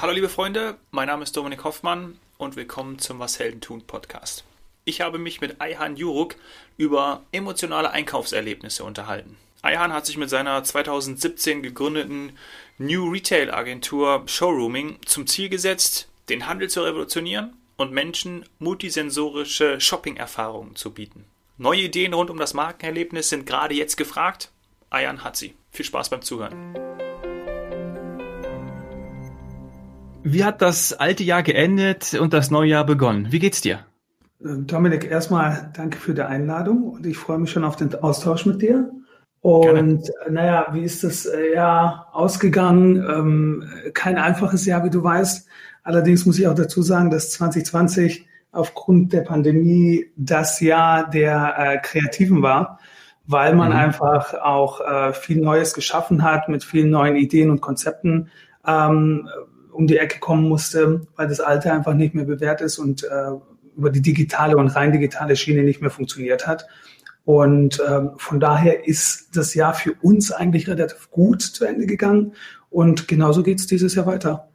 Hallo liebe Freunde, mein Name ist Dominik Hoffmann und willkommen zum Was Helden tun Podcast. Ich habe mich mit Ayhan Juruk über emotionale Einkaufserlebnisse unterhalten. Ayhan hat sich mit seiner 2017 gegründeten New Retail Agentur Showrooming zum Ziel gesetzt, den Handel zu revolutionieren und Menschen multisensorische Shopping-Erfahrungen zu bieten. Neue Ideen rund um das Markenerlebnis sind gerade jetzt gefragt. Ayhan hat sie. Viel Spaß beim Zuhören. Wie hat das alte Jahr geendet und das neue Jahr begonnen? Wie geht's dir? Dominik, erstmal danke für die Einladung und ich freue mich schon auf den Austausch mit dir. Und Gerne. naja, wie ist das äh, Jahr ausgegangen? Ähm, kein einfaches Jahr, wie du weißt. Allerdings muss ich auch dazu sagen, dass 2020 aufgrund der Pandemie das Jahr der äh, Kreativen war, weil man mhm. einfach auch äh, viel Neues geschaffen hat mit vielen neuen Ideen und Konzepten ähm, um die Ecke kommen musste, weil das Alte einfach nicht mehr bewährt ist und äh, über die digitale und rein digitale Schiene nicht mehr funktioniert hat. Und ähm, von daher ist das Jahr für uns eigentlich relativ gut zu Ende gegangen. Und genauso geht es dieses Jahr weiter.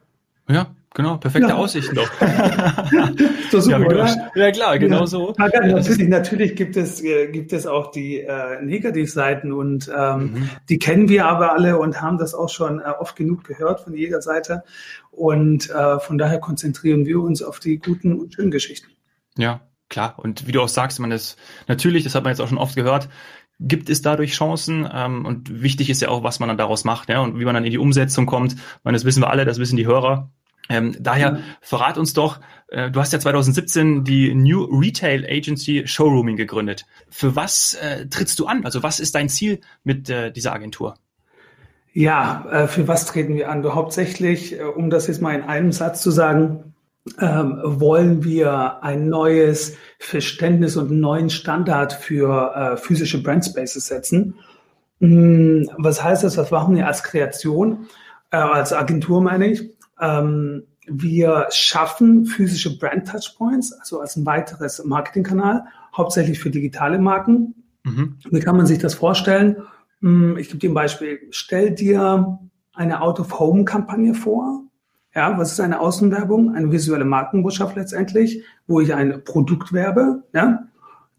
Ja, genau, perfekte ja. Aussichten doch. so super, ja, oder? ja, klar, genau ja. so. natürlich, natürlich gibt es, äh, gibt es auch die äh, Negativseiten und ähm, mhm. die kennen wir aber alle und haben das auch schon äh, oft genug gehört von jeder Seite. Und äh, von daher konzentrieren wir uns auf die guten und schönen Geschichten. Ja, klar. Und wie du auch sagst, man ist natürlich, das hat man jetzt auch schon oft gehört, gibt es dadurch Chancen ähm, und wichtig ist ja auch, was man dann daraus macht ja, und wie man dann in die Umsetzung kommt. Ich meine, das wissen wir alle, das wissen die Hörer. Ähm, daher mhm. verrat uns doch, äh, du hast ja 2017 die New Retail Agency Showrooming gegründet. Für was äh, trittst du an? Also was ist dein Ziel mit äh, dieser Agentur? Ja, äh, für was treten wir an? Hauptsächlich, äh, um das jetzt mal in einem Satz zu sagen, ähm, wollen wir ein neues Verständnis und einen neuen Standard für äh, physische Brand Spaces setzen. Mm, was heißt das? Was machen wir als Kreation, als Agentur meine ich? Ähm, wir schaffen physische Brand Touchpoints, also als ein weiteres Marketingkanal, hauptsächlich für digitale Marken. Mhm. Wie kann man sich das vorstellen? Mm, ich gebe dir ein Beispiel. Stell dir eine Out-of-Home-Kampagne vor ja, was ist eine Außenwerbung? Eine visuelle Markenbotschaft letztendlich, wo ich ein Produkt werbe. Ja?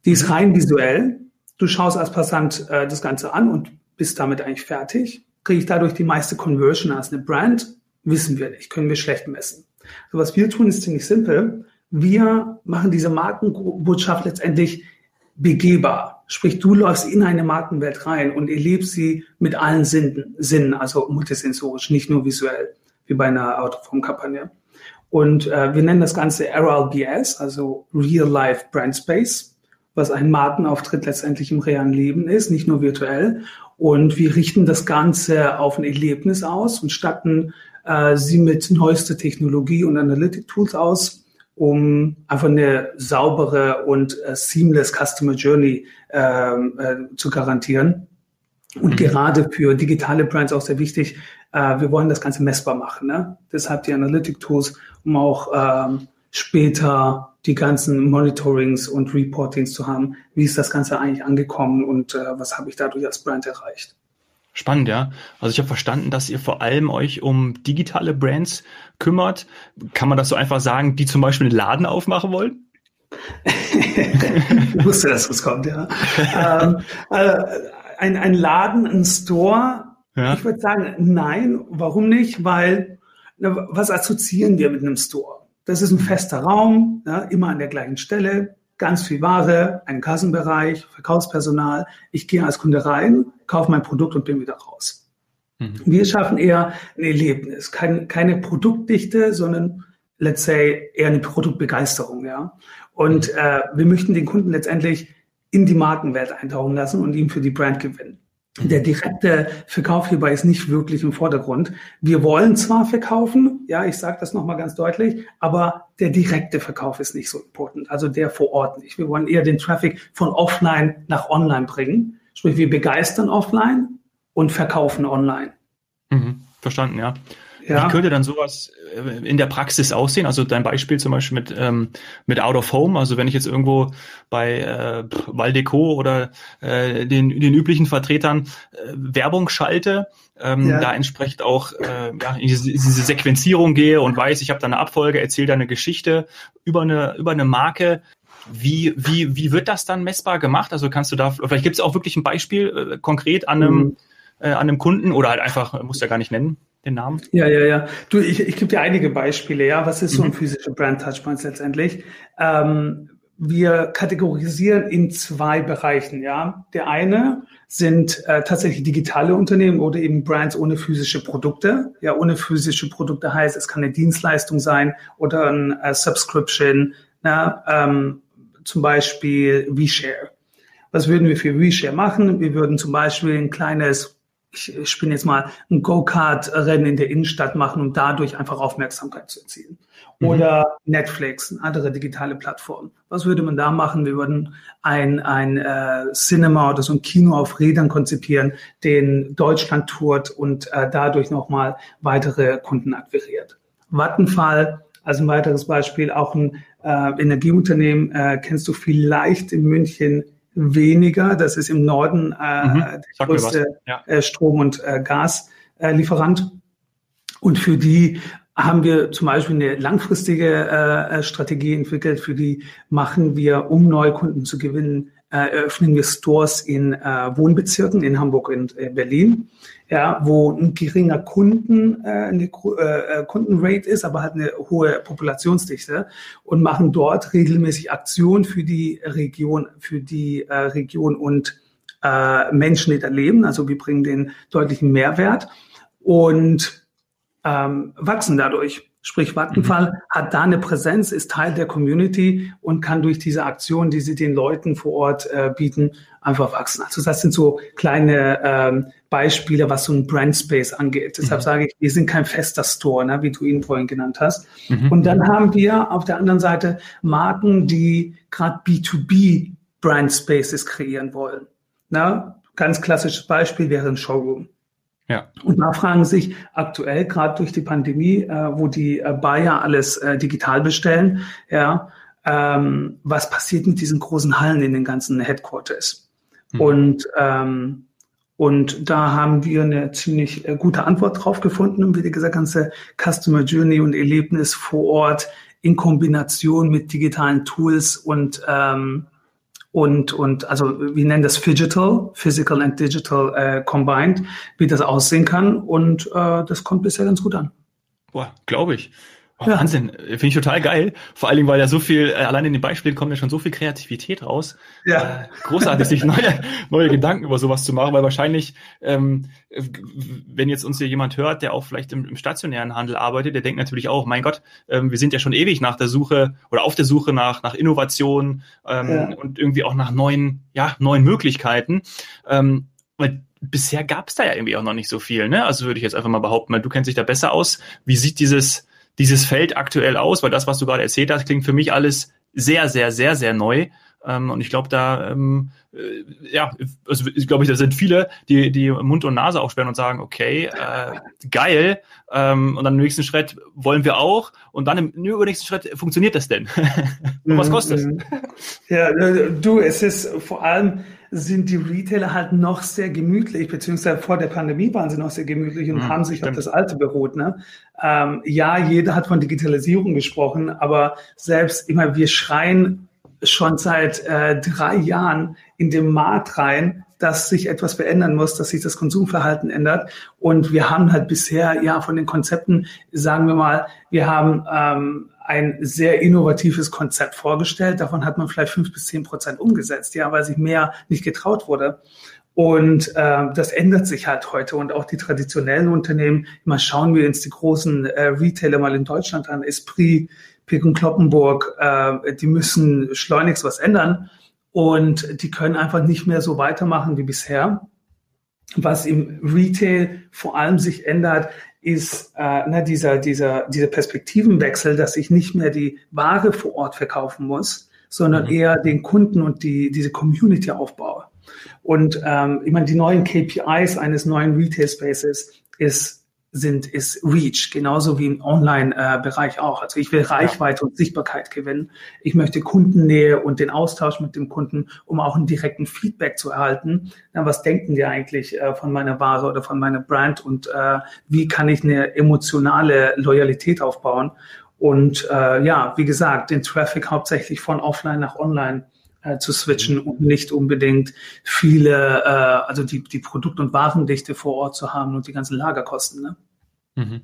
Die ist rein visuell. Du schaust als Passant äh, das Ganze an und bist damit eigentlich fertig. Kriege ich dadurch die meiste Conversion als eine Brand? Wissen wir nicht, können wir schlecht messen. So was wir tun, ist ziemlich simpel. Wir machen diese Markenbotschaft letztendlich begehbar. Sprich, du läufst in eine Markenwelt rein und erlebst sie mit allen Sinnen, Sinnen also multisensorisch, nicht nur visuell wie bei einer Out-of-Home-Kampagne. Und äh, wir nennen das Ganze RLBS, also Real Life Brand Space, was ein Markenauftritt letztendlich im realen Leben ist, nicht nur virtuell. Und wir richten das Ganze auf ein Erlebnis aus und statten äh, sie mit neuester Technologie und Analytic-Tools aus, um einfach eine saubere und äh, seamless Customer Journey ähm, äh, zu garantieren. Und mhm. gerade für digitale Brands auch sehr wichtig, äh, wir wollen das Ganze messbar machen. Ne? Deshalb die Analytic-Tools, um auch ähm, später die ganzen Monitorings und Reportings zu haben. Wie ist das Ganze eigentlich angekommen und äh, was habe ich dadurch als Brand erreicht? Spannend, ja. Also ich habe verstanden, dass ihr vor allem euch um digitale Brands kümmert. Kann man das so einfach sagen, die zum Beispiel einen Laden aufmachen wollen? ich wusste, dass das kommt, ja. ähm, äh, ein, ein Laden, ein Store, ja. Ich würde sagen, nein. Warum nicht? Weil, na, was assoziieren wir mit einem Store? Das ist ein fester Raum, ja, immer an der gleichen Stelle, ganz viel Ware, ein Kassenbereich, Verkaufspersonal. Ich gehe als Kunde rein, kaufe mein Produkt und bin wieder raus. Mhm. Wir schaffen eher ein Erlebnis, kein, keine Produktdichte, sondern let's say eher eine Produktbegeisterung, ja. Und äh, wir möchten den Kunden letztendlich in die Markenwelt eintauchen lassen und ihn für die Brand gewinnen. Der direkte Verkauf hierbei ist nicht wirklich im Vordergrund. Wir wollen zwar verkaufen, ja, ich sage das nochmal ganz deutlich, aber der direkte Verkauf ist nicht so important, also der vor Ort nicht. Wir wollen eher den Traffic von offline nach online bringen. Sprich, wir begeistern offline und verkaufen online. Mhm, verstanden, ja. Ja. Wie könnte dann sowas äh, in der Praxis aussehen? Also dein Beispiel zum Beispiel mit, ähm, mit Out of Home. Also wenn ich jetzt irgendwo bei äh, Valdeco oder äh, den, den üblichen Vertretern äh, Werbung schalte, ähm, ja. da entsprechend auch äh, ja, in diese, diese Sequenzierung gehe und weiß, ich habe da eine Abfolge, erzähle da eine Geschichte über eine, über eine Marke. Wie, wie, wie wird das dann messbar gemacht? Also kannst du da, vielleicht gibt es auch wirklich ein Beispiel äh, konkret an einem, mhm. Äh, an einem Kunden oder halt einfach, muss ja gar nicht nennen den Namen? Ja, ja, ja. Du, ich, ich gebe dir einige Beispiele, ja. Was ist so ein mhm. physischer Brand Touchpoints letztendlich? Ähm, wir kategorisieren in zwei Bereichen, ja. Der eine sind äh, tatsächlich digitale Unternehmen oder eben Brands ohne physische Produkte. Ja, ohne physische Produkte heißt, es kann eine Dienstleistung sein oder ein äh, Subscription, na, ähm, zum Beispiel WeShare. Was würden wir für WeShare machen? Wir würden zum Beispiel ein kleines ich, spinne jetzt mal ein Go-Kart-Rennen in der Innenstadt machen, um dadurch einfach Aufmerksamkeit zu erzielen. Mhm. Oder Netflix, eine andere digitale Plattform. Was würde man da machen? Wir würden ein, ein äh, Cinema oder so ein Kino auf Rädern konzipieren, den Deutschland tourt und äh, dadurch nochmal weitere Kunden akquiriert. Vattenfall, als ein weiteres Beispiel, auch ein äh, Energieunternehmen, äh, kennst du vielleicht in München weniger. Das ist im Norden äh, mhm. der größte ja. äh, Strom- und äh, Gaslieferant. und für die haben wir zum Beispiel eine langfristige äh, Strategie entwickelt. Für die machen wir, um neue Kunden zu gewinnen, eröffnen wir Stores in äh, Wohnbezirken in Hamburg und äh, Berlin, ja, wo ein geringer Kunden, äh, eine äh, Kundenrate ist, aber halt eine hohe Populationsdichte und machen dort regelmäßig Aktionen für die Region, für die äh, Region und äh, Menschen, die da leben. Also wir bringen den deutlichen Mehrwert und ähm, wachsen dadurch. Sprich, Vattenfall mhm. hat da eine Präsenz, ist Teil der Community und kann durch diese Aktion, die sie den Leuten vor Ort äh, bieten, einfach wachsen. Also das sind so kleine ähm, Beispiele, was so ein Brand Space angeht. Deshalb mhm. sage ich, wir sind kein fester Store, ne, wie du ihn vorhin genannt hast. Mhm. Und dann haben wir auf der anderen Seite Marken, die gerade B2B Brand Spaces kreieren wollen. Na, ganz klassisches Beispiel wäre ein Showroom. Ja. Und da fragen sich aktuell, gerade durch die Pandemie, äh, wo die äh, Bayer alles äh, digital bestellen, ja, ähm, was passiert mit diesen großen Hallen in den ganzen Headquarters? Mhm. Und ähm, und da haben wir eine ziemlich äh, gute Antwort drauf gefunden und wie gesagt, ganze Customer Journey und Erlebnis vor Ort in Kombination mit digitalen Tools und ähm, und, und also wir nennen das Digital, Physical and Digital äh, combined, wie das aussehen kann. Und äh, das kommt bisher ganz gut an. Boah, glaube ich. Wahnsinn, finde ich total geil. Vor allen Dingen, weil ja so viel, äh, allein in den Beispielen kommt ja schon so viel Kreativität raus. Ja. Äh, großartig, sich neue, neue Gedanken über sowas zu machen, weil wahrscheinlich, ähm, wenn jetzt uns hier jemand hört, der auch vielleicht im, im stationären Handel arbeitet, der denkt natürlich auch, mein Gott, ähm, wir sind ja schon ewig nach der Suche oder auf der Suche nach, nach Innovation ähm, ja. und irgendwie auch nach neuen, ja, neuen Möglichkeiten. Ähm, weil bisher gab es da ja irgendwie auch noch nicht so viel, ne? Also würde ich jetzt einfach mal behaupten, weil du kennst dich da besser aus. Wie sieht dieses dieses Feld aktuell aus? Weil das, was du gerade erzählt hast, klingt für mich alles sehr, sehr, sehr, sehr neu. Ähm, und ich glaube, da, ähm, äh, ja, also ich glaube, da sind viele, die, die Mund und Nase aufsperren und sagen, okay, äh, geil. Ähm, und dann im nächsten Schritt wollen wir auch. Und dann im übernächsten Schritt funktioniert das denn? und was kostet es? Ja, äh, du, es ist vor allem sind die Retailer halt noch sehr gemütlich, beziehungsweise vor der Pandemie waren sie noch sehr gemütlich und mhm, haben sich stimmt. auf das Alte beruht. Ne? Ähm, ja, jeder hat von Digitalisierung gesprochen, aber selbst immer wir schreien schon seit äh, drei Jahren in den Markt rein, dass sich etwas verändern muss, dass sich das Konsumverhalten ändert. Und wir haben halt bisher ja von den Konzepten, sagen wir mal, wir haben ähm, ein sehr innovatives Konzept vorgestellt. Davon hat man vielleicht fünf bis zehn Prozent umgesetzt, ja, weil sich mehr nicht getraut wurde. Und äh, das ändert sich halt heute. Und auch die traditionellen Unternehmen, mal schauen wir uns die großen äh, Retailer mal in Deutschland an, Esprit, Pick und Kloppenburg, äh, die müssen schleunigst was ändern. Und die können einfach nicht mehr so weitermachen wie bisher. Was im Retail vor allem sich ändert, ist äh, na, dieser, dieser, dieser Perspektivenwechsel, dass ich nicht mehr die Ware vor Ort verkaufen muss, sondern mhm. eher den Kunden und die, diese Community aufbaue. Und ähm, ich meine, die neuen KPIs eines neuen Retail Spaces ist sind, ist Reach, genauso wie im Online-Bereich auch. Also ich will Reichweite ja. und Sichtbarkeit gewinnen. Ich möchte Kundennähe und den Austausch mit dem Kunden, um auch einen direkten Feedback zu erhalten. Na, was denken die eigentlich äh, von meiner Ware oder von meiner Brand und äh, wie kann ich eine emotionale Loyalität aufbauen? Und äh, ja, wie gesagt, den Traffic hauptsächlich von offline nach online äh, zu switchen und nicht unbedingt viele, äh, also die, die Produkt- und Warendichte vor Ort zu haben und die ganzen Lagerkosten. Ne? Mhm.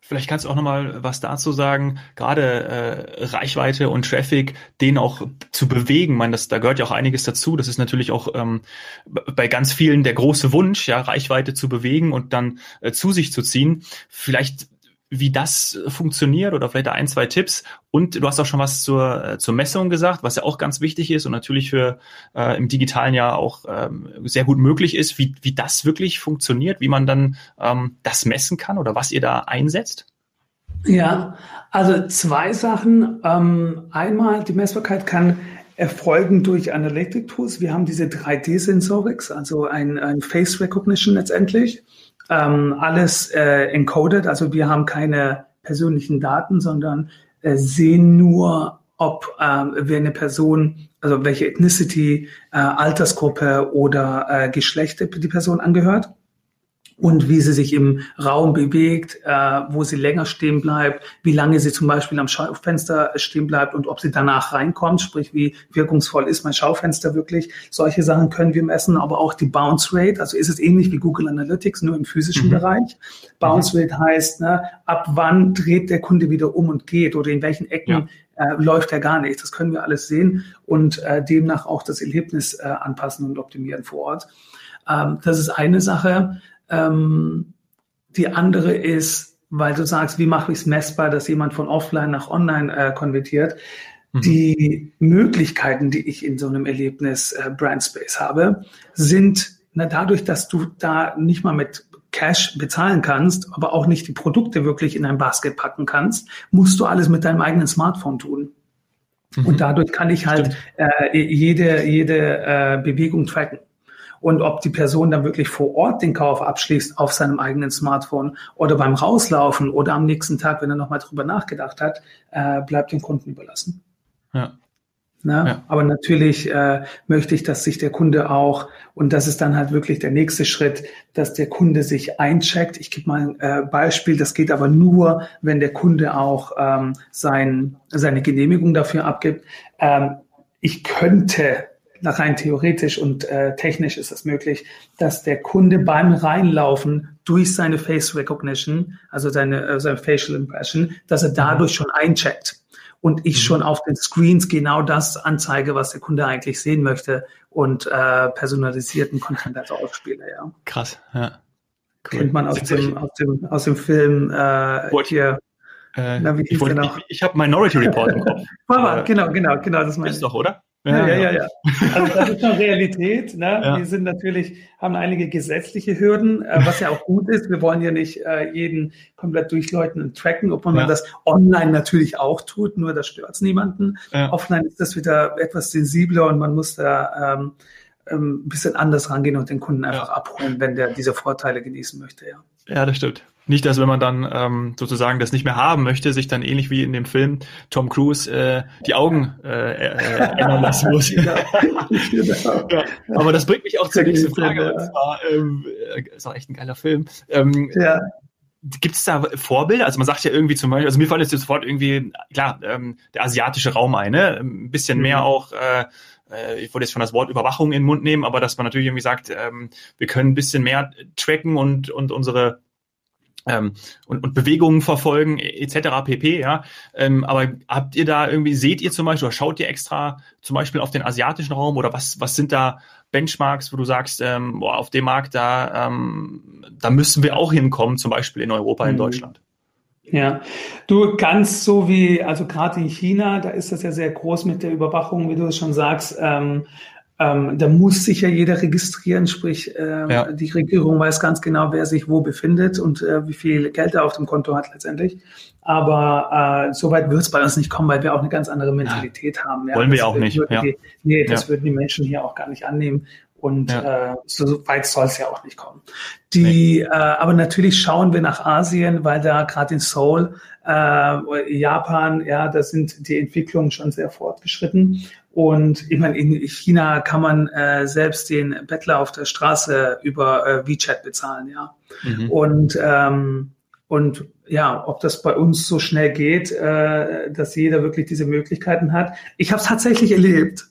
Vielleicht kannst du auch nochmal was dazu sagen, gerade äh, Reichweite und Traffic, den auch zu bewegen. Ich meine, das, da gehört ja auch einiges dazu. Das ist natürlich auch ähm, bei ganz vielen der große Wunsch, ja, Reichweite zu bewegen und dann äh, zu sich zu ziehen. Vielleicht wie das funktioniert oder vielleicht ein, zwei Tipps. Und du hast auch schon was zur, äh, zur Messung gesagt, was ja auch ganz wichtig ist und natürlich für äh, im digitalen ja auch ähm, sehr gut möglich ist, wie, wie das wirklich funktioniert, wie man dann ähm, das messen kann oder was ihr da einsetzt. Ja, also zwei Sachen. Ähm, einmal, die Messbarkeit kann erfolgen durch Analytic Tools. Wir haben diese 3D-Sensorics, also ein, ein Face Recognition letztendlich ähm, alles äh, encoded. Also wir haben keine persönlichen Daten, sondern äh, sehen nur, ob ähm, wir eine Person, also welche Ethnicity, äh, Altersgruppe oder äh, Geschlecht die Person angehört und wie sie sich im Raum bewegt, äh, wo sie länger stehen bleibt, wie lange sie zum Beispiel am Schaufenster stehen bleibt und ob sie danach reinkommt, sprich wie wirkungsvoll ist mein Schaufenster wirklich. Solche Sachen können wir messen, aber auch die Bounce Rate, also ist es ähnlich wie Google Analytics, nur im physischen mhm. Bereich. Bounce mhm. Rate heißt, ne, ab wann dreht der Kunde wieder um und geht oder in welchen Ecken ja. äh, läuft er gar nicht. Das können wir alles sehen und äh, demnach auch das Erlebnis äh, anpassen und optimieren vor Ort. Ähm, das ist eine Sache. Ähm, die andere ist, weil du sagst, wie mache ich es messbar, dass jemand von offline nach online äh, konvertiert. Mhm. Die Möglichkeiten, die ich in so einem Erlebnis äh, Brandspace habe, sind na, dadurch, dass du da nicht mal mit Cash bezahlen kannst, aber auch nicht die Produkte wirklich in ein Basket packen kannst, musst du alles mit deinem eigenen Smartphone tun. Mhm. Und dadurch kann ich halt äh, jede, jede äh, Bewegung tracken und ob die Person dann wirklich vor Ort den Kauf abschließt auf seinem eigenen Smartphone oder beim Rauslaufen oder am nächsten Tag, wenn er nochmal drüber nachgedacht hat, äh, bleibt dem Kunden überlassen. Ja. Na, ja. Aber natürlich äh, möchte ich, dass sich der Kunde auch, und das ist dann halt wirklich der nächste Schritt, dass der Kunde sich eincheckt. Ich gebe mal ein äh, Beispiel, das geht aber nur, wenn der Kunde auch ähm, sein, seine Genehmigung dafür abgibt. Ähm, ich könnte rein theoretisch und äh, technisch ist es möglich, dass der Kunde beim Reinlaufen durch seine Face Recognition, also seine, äh, seine Facial Impression, dass er dadurch schon eincheckt und ich mhm. schon auf den Screens genau das anzeige, was der Kunde eigentlich sehen möchte und äh, personalisierten Content als ausspiele. Ja. Krass, ja. Cool. Kennt man aus dem, aus dem, aus dem Film äh, hier. Äh, na, ich, ich, ich habe Minority Report im Kopf. Mama, genau, genau, genau, das. Ist doch, oder? Ja, ja, ja, ja. Also das ist schon Realität. Ne? Ja. Wir sind natürlich, haben einige gesetzliche Hürden, äh, was ja auch gut ist. Wir wollen ja nicht äh, jeden komplett durchläuten und tracken, obwohl ja. man das online natürlich auch tut, nur das stört niemanden. Ja. Offline ist das wieder etwas sensibler und man muss da ähm, ähm, ein bisschen anders rangehen und den Kunden einfach abholen, wenn der diese Vorteile genießen möchte, ja. Ja, das stimmt. Nicht, dass wenn man dann ähm, sozusagen das nicht mehr haben möchte, sich dann ähnlich wie in dem Film Tom Cruise äh, die Augen äh, äh, ändern lassen muss. ja. Aber das bringt mich auch zur nächsten Frage. Und zwar, ähm, äh, ist auch echt ein geiler Film. Ähm, ja. Gibt es da Vorbilder? Also man sagt ja irgendwie zum Beispiel, also mir fällt jetzt sofort irgendwie, klar, ähm, der asiatische Raum ein, ne? ein bisschen mhm. mehr auch äh, äh, ich wollte jetzt schon das Wort Überwachung in den Mund nehmen, aber dass man natürlich irgendwie sagt, ähm, wir können ein bisschen mehr tracken und, und unsere ähm, und, und Bewegungen verfolgen etc. pp. Ja, ähm, aber habt ihr da irgendwie seht ihr zum Beispiel oder schaut ihr extra zum Beispiel auf den asiatischen Raum oder was was sind da Benchmarks, wo du sagst, ähm, boah, auf dem Markt da ähm, da müssen wir auch hinkommen, zum Beispiel in Europa, in mhm. Deutschland. Ja, du ganz so wie, also gerade in China, da ist das ja sehr groß mit der Überwachung, wie du es schon sagst. Ähm, ähm, da muss sich ja jeder registrieren, sprich äh, ja. die Regierung weiß ganz genau, wer sich wo befindet und äh, wie viel Geld er auf dem Konto hat letztendlich. Aber äh, so weit wird es bei uns nicht kommen, weil wir auch eine ganz andere Mentalität ja. haben. Ja. Wollen wir auch nicht. Die, nee, das würden die Menschen hier auch gar nicht annehmen. Und ja. äh, so weit soll es ja auch nicht kommen. Die, nee. äh, aber natürlich schauen wir nach Asien, weil da gerade in Seoul, äh, Japan, ja, da sind die Entwicklungen schon sehr fortgeschritten. Und ich meine, in China kann man äh, selbst den Bettler auf der Straße über äh, WeChat bezahlen, ja. Mhm. Und ähm, und ja, ob das bei uns so schnell geht, äh, dass jeder wirklich diese Möglichkeiten hat. Ich habe es tatsächlich erlebt.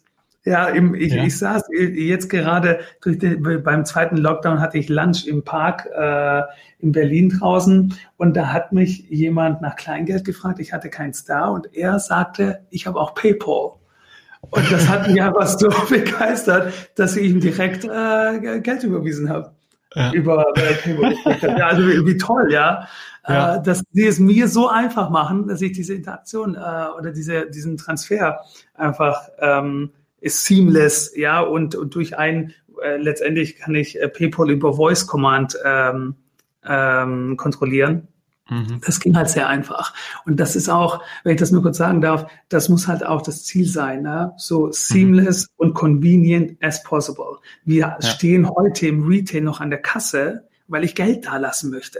Ja, im, ich, ja. ich saß jetzt gerade den, beim zweiten Lockdown hatte ich Lunch im Park äh, in Berlin draußen und da hat mich jemand nach Kleingeld gefragt. Ich hatte keins da und er sagte, ich habe auch PayPal. Und das hat mich einfach so begeistert, dass ich ihm direkt äh, Geld überwiesen habe. Ja. Über äh, PayPal. ja, also wie, wie toll, ja. ja. Äh, dass sie es mir so einfach machen, dass ich diese Interaktion äh, oder diese, diesen Transfer einfach ähm, ist seamless, ja, und, und durch ein, äh, letztendlich kann ich äh, PayPal über Voice Command ähm, ähm, kontrollieren. Mhm. Das ging halt sehr einfach. Und das ist auch, wenn ich das nur kurz sagen darf, das muss halt auch das Ziel sein, ne? so seamless mhm. und convenient as possible. Wir ja. stehen heute im Retail noch an der Kasse, weil ich Geld da lassen möchte.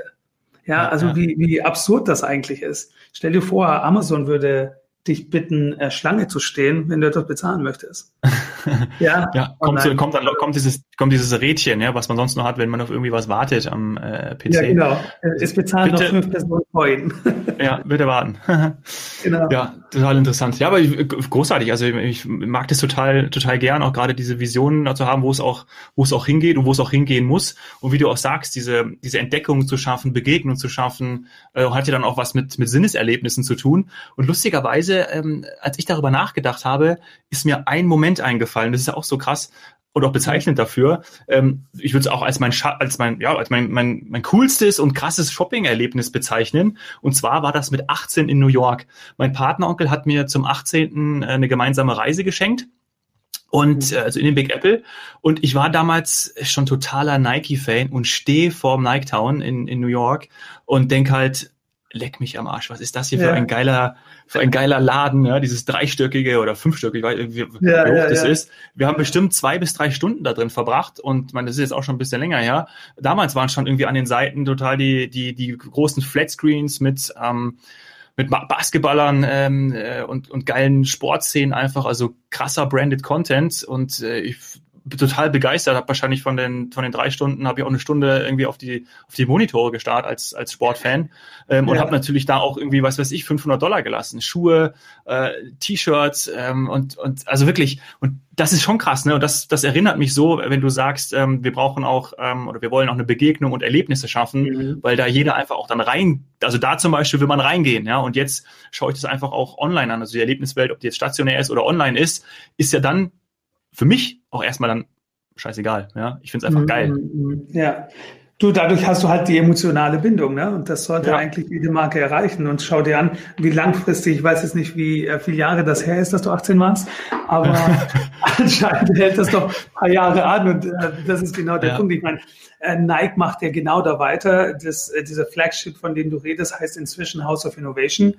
Ja, ja also ja. Wie, wie absurd das eigentlich ist. Stell dir vor, Amazon würde dich bitten, äh, Schlange zu stehen, wenn du etwas bezahlen möchtest. ja, ja kommt, so, kommt, dann, kommt, dieses, kommt dieses Rädchen, ja, was man sonst noch hat, wenn man auf irgendwie was wartet am äh, PC. Ja, genau. Es bezahlen bitte, noch fünf Personen vorhin. ja, bitte warten. genau. Ja, total interessant. Ja, aber großartig. Also ich mag das total, total gern, auch gerade diese Visionen zu haben, wo es auch, wo es auch hingeht und wo es auch hingehen muss. Und wie du auch sagst, diese, diese Entdeckung zu schaffen, Begegnung zu schaffen, äh, hat ja dann auch was mit, mit Sinneserlebnissen zu tun. Und lustigerweise, ähm, als ich darüber nachgedacht habe, ist mir ein Moment eingefallen. Das ist ja auch so krass und auch bezeichnend dafür. Ähm, ich würde es auch als mein, als mein, ja, als mein, mein, mein coolstes und krasses Shopping-Erlebnis bezeichnen. Und zwar war das mit 18 in New York. Mein Partneronkel hat mir zum 18. eine gemeinsame Reise geschenkt. Und mhm. äh, also in den Big Apple. Und ich war damals schon totaler Nike-Fan und stehe vorm Nike Town in, in New York und denk halt, leck mich am Arsch, was ist das hier ja. für ein geiler, für ein geiler Laden, ja, dieses dreistöckige oder fünfstöckige, wie, wie ja, hoch ja, das ist. Wir haben bestimmt zwei bis drei Stunden da drin verbracht und man, das ist jetzt auch schon ein bisschen länger her. Damals waren schon irgendwie an den Seiten total die, die, die großen Flatscreens mit, ähm, mit Basketballern ähm, äh, und, und geilen Sportszenen einfach, also krasser branded Content und äh, ich total begeistert, habe wahrscheinlich von den von den drei Stunden habe ich auch eine Stunde irgendwie auf die auf die Monitore gestarrt als als Sportfan ähm, ja. und habe natürlich da auch irgendwie was weiß ich 500 Dollar gelassen, Schuhe, äh, T-Shirts ähm, und und also wirklich und das ist schon krass, ne? Und das das erinnert mich so, wenn du sagst, ähm, wir brauchen auch ähm, oder wir wollen auch eine Begegnung und Erlebnisse schaffen, mhm. weil da jeder einfach auch dann rein, also da zum Beispiel will man reingehen, ja. Und jetzt schaue ich das einfach auch online an, also die Erlebniswelt, ob die jetzt stationär ist oder online ist, ist ja dann für mich auch erstmal dann scheißegal. Ja, ich finde es einfach mhm. geil. Ja. Du, dadurch hast du halt die emotionale Bindung, ne? Und das sollte ja. eigentlich jede Marke erreichen. Und schau dir an, wie langfristig, ich weiß jetzt nicht, wie äh, viele Jahre das her ist, dass du 18 warst, aber anscheinend hält das doch ein paar Jahre an und äh, das ist genau der ja. Punkt. Ich meine, äh, Nike macht ja genau da weiter. Das, äh, dieser Flagship, von dem du redest, heißt inzwischen House of Innovation.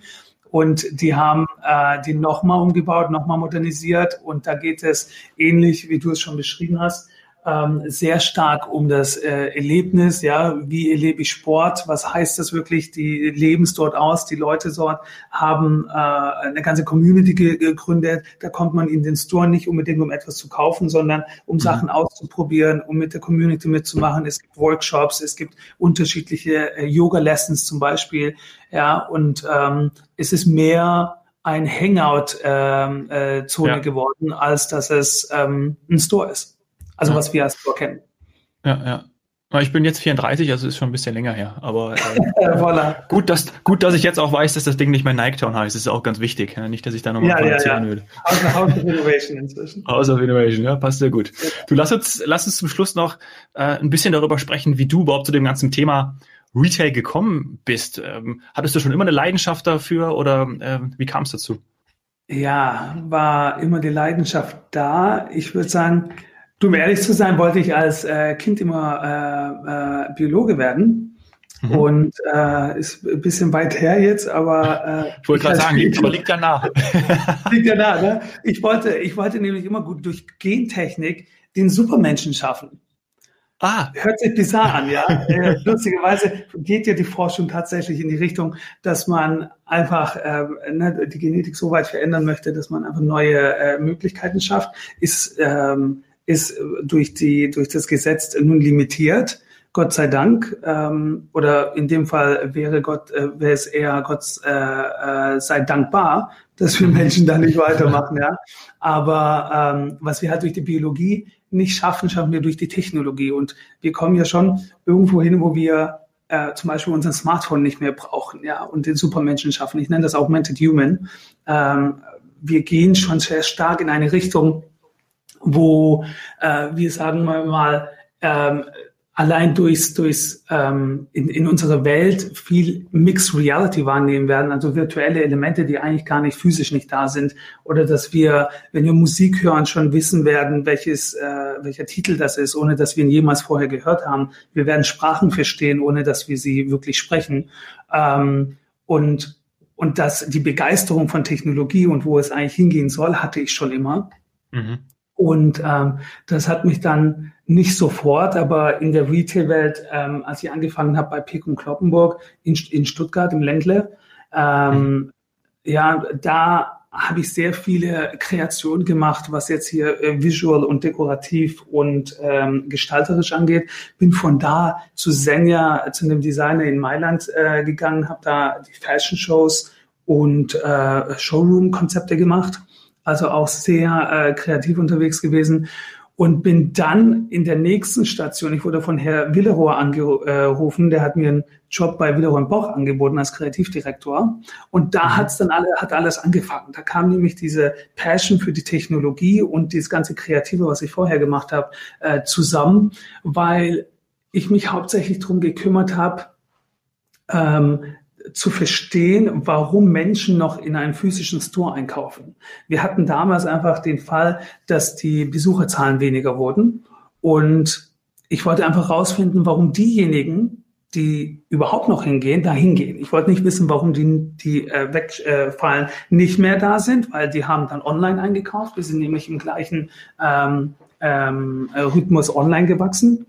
Und die haben äh, die nochmal umgebaut, nochmal modernisiert. Und da geht es ähnlich, wie du es schon beschrieben hast, ähm, sehr stark um das äh, Erlebnis, ja, wie erlebe ich Sport, was heißt das wirklich, die leben es dort aus, die Leute dort haben äh, eine ganze Community gegründet, da kommt man in den Store nicht unbedingt, um etwas zu kaufen, sondern um mhm. Sachen auszuprobieren, um mit der Community mitzumachen, es gibt Workshops, es gibt unterschiedliche äh, Yoga-Lessons zum Beispiel, ja, und ähm, es ist mehr ein Hangout-Zone ähm, äh, ja. geworden, als dass es ähm, ein Store ist. Also ja. was wir als Store kennen. Ja, ja. Ich bin jetzt 34, also ist schon ein bisschen länger her. Aber äh, gut, dass, gut, dass ich jetzt auch weiß, dass das Ding nicht mehr Niketown heißt. Das ist auch ganz wichtig. Nicht, dass ich da nochmal ja, ja, erzählen ja. würde. House, House of Innovation inzwischen. House of Innovation, ja, passt sehr gut. Du lass uns, lass uns zum Schluss noch äh, ein bisschen darüber sprechen, wie du überhaupt zu dem ganzen Thema Retail gekommen bist. Ähm, hattest du schon immer eine Leidenschaft dafür oder äh, wie kam es dazu? Ja, war immer die Leidenschaft da. Ich würde sagen, Du, um ehrlich zu sein, wollte ich als äh, Kind immer äh, äh, Biologe werden. Mhm. Und äh, ist ein bisschen weit her jetzt, aber äh, ich wollte gerade sagen, liegt, aber liegt ja nah. liegt ja nah, ne? Ich wollte, ich wollte nämlich immer gut durch Gentechnik den Supermenschen schaffen. Ah. Hört sich bizarr an, ja. lustigerweise geht ja die Forschung tatsächlich in die Richtung, dass man einfach äh, ne, die Genetik so weit verändern möchte, dass man einfach neue äh, Möglichkeiten schafft. Ist, ähm, ist durch, die, durch das Gesetz nun limitiert. Gott sei Dank, ähm, oder in dem Fall wäre Gott, äh, wäre es eher Gott äh, äh, sei dankbar, dass wir Menschen da nicht weitermachen, ja. Aber ähm, was wir halt durch die Biologie nicht schaffen, schaffen wir durch die Technologie. Und wir kommen ja schon irgendwo hin, wo wir äh, zum Beispiel unseren Smartphone nicht mehr brauchen, ja, und den Supermenschen schaffen. Ich nenne das Augmented Human. Ähm, wir gehen schon sehr stark in eine Richtung, wo äh, wir sagen wir mal ähm, allein durchs, durchs ähm, in, in unserer Welt viel Mixed Reality wahrnehmen werden, also virtuelle Elemente, die eigentlich gar nicht physisch nicht da sind, oder dass wir, wenn wir Musik hören, schon wissen werden, welches, äh, welcher Titel das ist, ohne dass wir ihn jemals vorher gehört haben. Wir werden Sprachen verstehen, ohne dass wir sie wirklich sprechen. Ähm, und und dass die Begeisterung von Technologie und wo es eigentlich hingehen soll, hatte ich schon immer. Mhm. Und ähm, das hat mich dann nicht sofort, aber in der Retail-Welt, ähm, als ich angefangen habe bei Pick und Kloppenburg in, in Stuttgart im Ländle, ähm, mhm. ja, da habe ich sehr viele Kreationen gemacht, was jetzt hier äh, visual und dekorativ und ähm, gestalterisch angeht. Bin von da zu Senja, zu einem Designer in Mailand äh, gegangen, habe da die Fashion Shows und äh, Showroom-Konzepte gemacht also auch sehr äh, kreativ unterwegs gewesen und bin dann in der nächsten Station, ich wurde von Herr Willerohr angerufen, der hat mir einen Job bei Willerohr Boch angeboten als Kreativdirektor. Und da mhm. hat's dann alle, hat alles angefangen. Da kam nämlich diese Passion für die Technologie und dieses ganze Kreative, was ich vorher gemacht habe, äh, zusammen, weil ich mich hauptsächlich darum gekümmert habe, ähm, zu verstehen, warum Menschen noch in einem physischen Store einkaufen. Wir hatten damals einfach den Fall, dass die Besucherzahlen weniger wurden und ich wollte einfach rausfinden, warum diejenigen, die überhaupt noch hingehen, da hingehen. Ich wollte nicht wissen, warum die, die äh, wegfallen, äh, nicht mehr da sind, weil die haben dann online eingekauft. Wir sind nämlich im gleichen ähm, ähm, Rhythmus online gewachsen.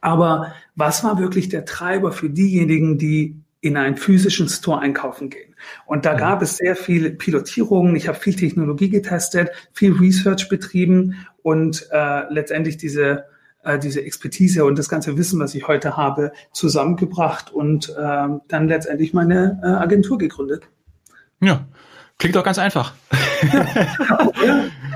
Aber was war wirklich der Treiber für diejenigen, die in einen physischen Store einkaufen gehen. Und da gab es sehr viele Pilotierungen. Ich habe viel Technologie getestet, viel Research betrieben und äh, letztendlich diese äh, diese Expertise und das ganze Wissen, was ich heute habe, zusammengebracht und äh, dann letztendlich meine äh, Agentur gegründet. Ja, klingt doch ganz einfach.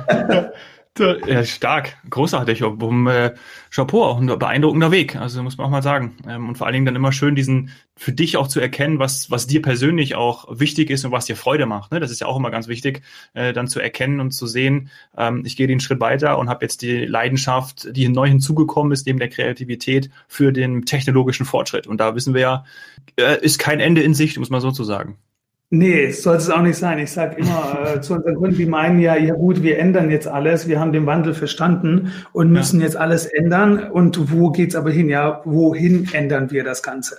ja. Ja, stark, großartig. Um, äh, Chapeau, auch ein beeindruckender Weg. Also muss man auch mal sagen. Ähm, und vor allen Dingen dann immer schön, diesen für dich auch zu erkennen, was, was dir persönlich auch wichtig ist und was dir Freude macht. Ne? Das ist ja auch immer ganz wichtig, äh, dann zu erkennen und zu sehen, ähm, ich gehe den Schritt weiter und habe jetzt die Leidenschaft, die neu hinzugekommen ist, neben der Kreativität für den technologischen Fortschritt. Und da wissen wir ja, äh, ist kein Ende in Sicht, muss man so zu sagen. Nee, sollte es auch nicht sein. Ich sage immer äh, zu unseren Kunden, die meinen ja, ja gut, wir ändern jetzt alles, wir haben den Wandel verstanden und müssen ja. jetzt alles ändern. Und wo geht's aber hin? Ja, wohin ändern wir das Ganze?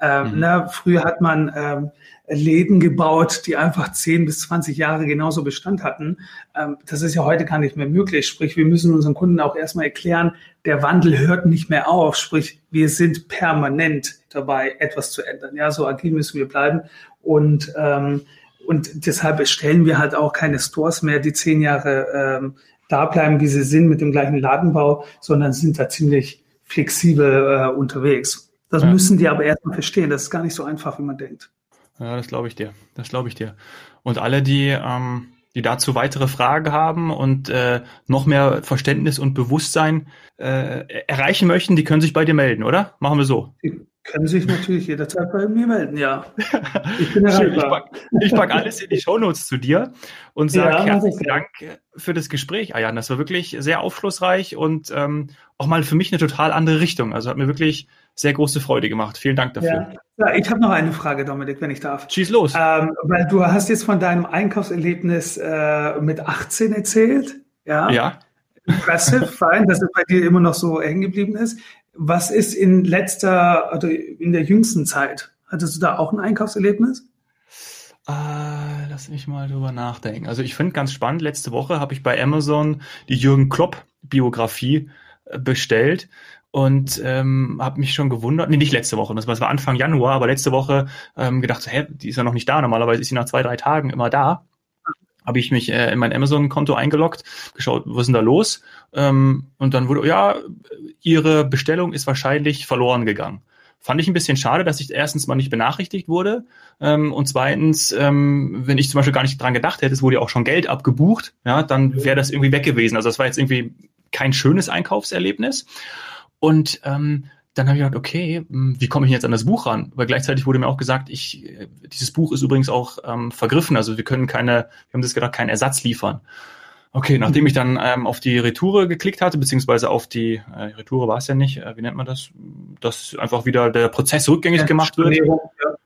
Ähm, mhm. na, früher hat man ähm, Läden gebaut, die einfach 10 bis 20 Jahre genauso Bestand hatten. Ähm, das ist ja heute gar nicht mehr möglich. Sprich, wir müssen unseren Kunden auch erstmal erklären, der Wandel hört nicht mehr auf. Sprich, wir sind permanent dabei, etwas zu ändern. Ja, so agil müssen wir bleiben. Und, ähm, und deshalb stellen wir halt auch keine Stores mehr, die zehn Jahre ähm, da bleiben, wie sie sind, mit dem gleichen Ladenbau, sondern sind da ziemlich flexibel äh, unterwegs. Das ja. müssen die aber erstmal verstehen. Das ist gar nicht so einfach, wie man denkt. Ja, das glaube ich dir. Das glaube ich dir. Und alle, die, ähm, die dazu weitere Fragen haben und äh, noch mehr Verständnis und Bewusstsein äh, erreichen möchten, die können sich bei dir melden, oder? Machen wir so. Die können sich natürlich jederzeit bei mir melden, ja. Ich bin erreichbar. Ich packe pack alles in die Shownotes zu dir und sage ja, herzlichen Dank für das Gespräch, Ayan. Das war wirklich sehr aufschlussreich und ähm, auch mal für mich eine total andere Richtung. Also hat mir wirklich sehr große Freude gemacht. Vielen Dank dafür. Ja, ich habe noch eine Frage, Dominik, wenn ich darf. Schieß los. Ähm, weil du hast jetzt von deinem Einkaufserlebnis äh, mit 18 erzählt. Ja. Ja. Impressive, fein, dass es bei dir immer noch so hängen geblieben ist. Was ist in letzter, oder in der jüngsten Zeit? Hattest du da auch ein Einkaufserlebnis? Äh, lass mich mal drüber nachdenken. Also ich finde ganz spannend, letzte Woche habe ich bei Amazon die Jürgen Klopp Biografie bestellt und ähm, habe mich schon gewundert, nee, nicht letzte Woche, das war, das war Anfang Januar, aber letzte Woche ähm, gedacht, hä, die ist ja noch nicht da, normalerweise ist sie nach zwei, drei Tagen immer da. Habe ich mich äh, in mein Amazon-Konto eingeloggt, geschaut, was ist denn da los? Ähm, und dann wurde, ja, ihre Bestellung ist wahrscheinlich verloren gegangen. Fand ich ein bisschen schade, dass ich erstens mal nicht benachrichtigt wurde ähm, und zweitens, ähm, wenn ich zum Beispiel gar nicht dran gedacht hätte, es wurde ja auch schon Geld abgebucht, ja, dann wäre das irgendwie weg gewesen. Also das war jetzt irgendwie kein schönes Einkaufserlebnis. Und ähm, dann habe ich gedacht, okay, hm, wie komme ich jetzt an das Buch ran? Weil gleichzeitig wurde mir auch gesagt, ich, äh, dieses Buch ist übrigens auch ähm, vergriffen, also wir können keine, wir haben das gedacht, keinen Ersatz liefern. Okay, nachdem ich dann ähm, auf die Retoure geklickt hatte, beziehungsweise auf die äh, Retoure war es ja nicht, äh, wie nennt man das, dass einfach wieder der Prozess rückgängig gemacht wird. Ja.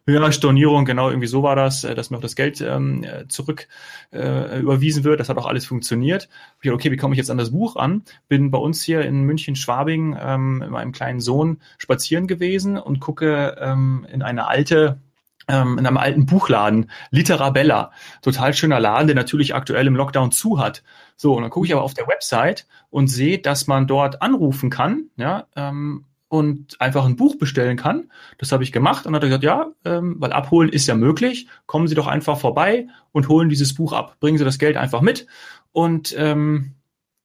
Ja, Stornierung, genau, irgendwie so war das, äh, dass mir auch das Geld ähm, äh, zurück äh, überwiesen wird. Das hat auch alles funktioniert. Ich, okay, wie komme ich jetzt an das Buch an? Bin bei uns hier in München-Schwabing ähm, mit meinem kleinen Sohn spazieren gewesen und gucke ähm, in eine alte ähm, in einem alten Buchladen, Literabella. Total schöner Laden, der natürlich aktuell im Lockdown zu hat. So, und dann gucke ich aber auf der Website und sehe, dass man dort anrufen kann, ja, ähm, und einfach ein Buch bestellen kann. Das habe ich gemacht und dann hat er gesagt, ja, ähm, weil abholen ist ja möglich. Kommen Sie doch einfach vorbei und holen dieses Buch ab. Bringen Sie das Geld einfach mit und ähm,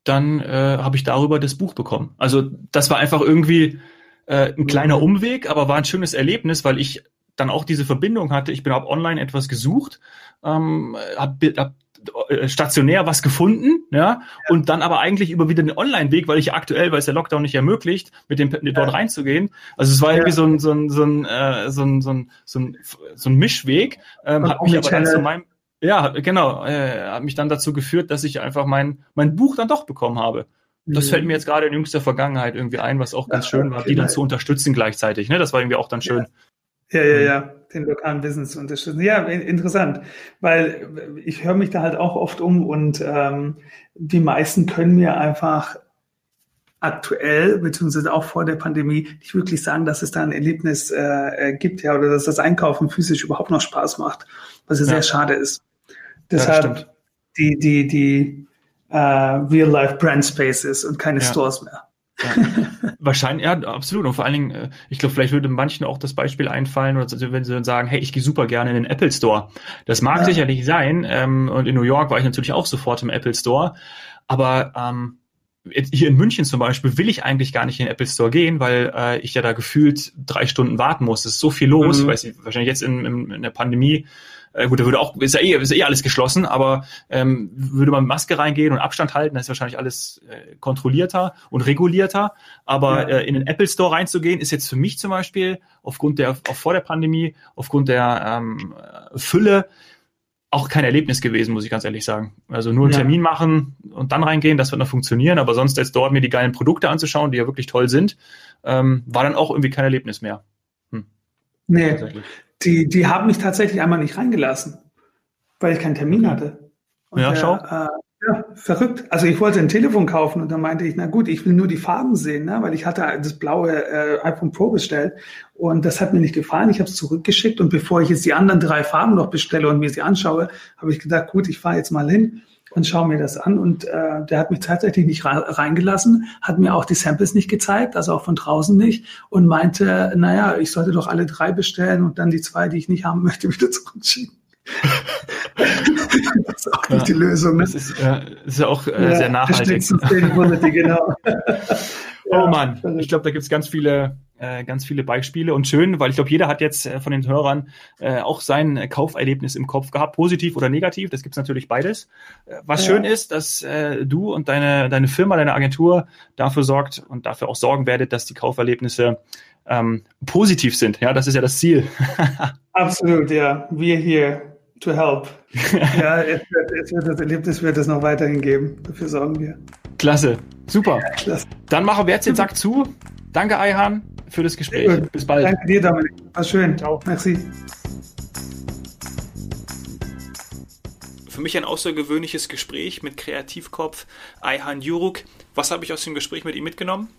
dann äh, habe ich darüber das Buch bekommen. Also das war einfach irgendwie äh, ein kleiner Umweg, aber war ein schönes Erlebnis, weil ich dann auch diese Verbindung hatte. Ich bin auch online etwas gesucht, ähm, habe hab stationär was gefunden, ja, ja, und dann aber eigentlich über wieder den Online-Weg, weil ich aktuell, weil es der Lockdown nicht ermöglicht, mit dem ja. dort reinzugehen. Also es war ja. irgendwie so ein so ein so ein äh, so ein so ein so ein, so ein Mischweg, ähm, hat mich aber dann zu meinem ja genau äh, hat mich dann dazu geführt, dass ich einfach mein mein Buch dann doch bekommen habe. Das mhm. fällt mir jetzt gerade in jüngster Vergangenheit irgendwie ein, was auch ganz schön war, die dann zu unterstützen gleichzeitig. Ne? Das war irgendwie auch dann schön. Ja, ja, ja, den lokalen Business zu unterstützen. Ja, interessant, weil ich höre mich da halt auch oft um und ähm, die meisten können mir einfach aktuell, beziehungsweise auch vor der Pandemie, nicht wirklich sagen, dass es da ein Erlebnis äh, gibt, ja, oder dass das Einkaufen physisch überhaupt noch Spaß macht, was ja, ja. sehr schade ist. Deshalb ja, die, die, die äh, Real-Life-Brand Spaces und keine. Stores mehr. Ja. Wahrscheinlich, ja, absolut. Und vor allen Dingen, äh, ich glaube, vielleicht würde manchen auch das Beispiel einfallen, oder wenn sie dann sagen, hey, ich gehe super gerne in den Apple Store. Das mag ja. sicherlich sein. Ähm, und in New York war ich natürlich auch sofort im Apple Store. Aber ähm, hier in München zum Beispiel will ich eigentlich gar nicht in den Apple Store gehen, weil äh, ich ja da gefühlt drei Stunden warten muss. Es ist so viel los, mhm. weiß ich, wahrscheinlich jetzt in, in, in der Pandemie äh, gut, da würde auch, ist ja eh, ist ja eh alles geschlossen, aber ähm, würde man mit Maske reingehen und Abstand halten, dann ist wahrscheinlich alles äh, kontrollierter und regulierter. Aber ja. äh, in den Apple Store reinzugehen, ist jetzt für mich zum Beispiel aufgrund der, auch vor der Pandemie, aufgrund der ähm, Fülle, auch kein Erlebnis gewesen, muss ich ganz ehrlich sagen. Also nur einen ja. Termin machen und dann reingehen, das wird noch funktionieren, aber sonst jetzt dort mir die geilen Produkte anzuschauen, die ja wirklich toll sind, ähm, war dann auch irgendwie kein Erlebnis mehr. Hm. Nee, die, die haben mich tatsächlich einmal nicht reingelassen, weil ich keinen Termin hatte. Und ja, der, schau. Äh, ja, verrückt. Also ich wollte ein Telefon kaufen und dann meinte ich, na gut, ich will nur die Farben sehen, ne? weil ich hatte das blaue äh, iPhone Pro bestellt und das hat mir nicht gefallen. Ich habe es zurückgeschickt und bevor ich jetzt die anderen drei Farben noch bestelle und mir sie anschaue, habe ich gedacht, gut, ich fahre jetzt mal hin und schaue mir das an. Und äh, der hat mich tatsächlich nicht reingelassen, hat mir auch die Samples nicht gezeigt, also auch von draußen nicht, und meinte, naja, ich sollte doch alle drei bestellen und dann die zwei, die ich nicht haben möchte, wieder zurückschicken. das ist auch nicht ja, die Lösung. Ne? Das ist, äh, ist ja auch äh, ja, sehr nachhaltig. genau. oh Mann, ich glaube, da gibt es ganz viele äh, ganz viele Beispiele und schön, weil ich glaube, jeder hat jetzt äh, von den Hörern äh, auch sein Kauferlebnis im Kopf gehabt, positiv oder negativ. Das gibt's natürlich beides. Was ja. schön ist, dass du und deine, deine Firma, deine Agentur dafür sorgt und dafür auch sorgen werdet, dass die Kauferlebnisse ähm, positiv sind. Ja, das ist ja das Ziel. Absolut, ja. Wir hier to help. ja, es wird, es wird das Erlebnis wird es noch weiterhin geben. Dafür sorgen wir. Klasse, super. Ja, klasse. Dann machen wir jetzt den Sack zu. Danke, Eihan für das Gespräch. Bis bald. Danke dir, Dominik. War schön. Ciao. Merci. Für mich ein außergewöhnliches Gespräch mit Kreativkopf Ayhan Juruk. Was habe ich aus dem Gespräch mit ihm mitgenommen?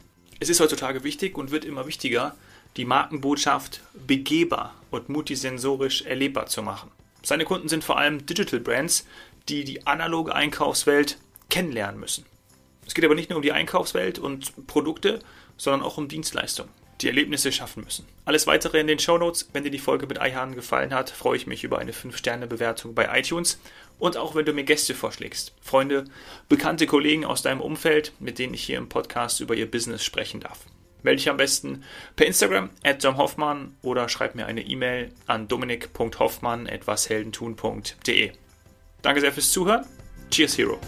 Es ist heutzutage wichtig und wird immer wichtiger, die Markenbotschaft begehbar und multisensorisch erlebbar zu machen. Seine Kunden sind vor allem Digital Brands, die die analoge Einkaufswelt kennenlernen müssen. Es geht aber nicht nur um die Einkaufswelt und Produkte, sondern auch um Dienstleistungen, die Erlebnisse schaffen müssen. Alles weitere in den Show Notes. Wenn dir die Folge mit Eihan gefallen hat, freue ich mich über eine 5-Sterne-Bewertung bei iTunes und auch wenn du mir Gäste vorschlägst. Freunde, bekannte Kollegen aus deinem Umfeld, mit denen ich hier im Podcast über ihr Business sprechen darf. Melde dich am besten per Instagram at Hoffmann oder schreib mir eine E-Mail an dominik.hoffmann.washeldentun.de. Danke sehr fürs Zuhören. Cheers, Hero.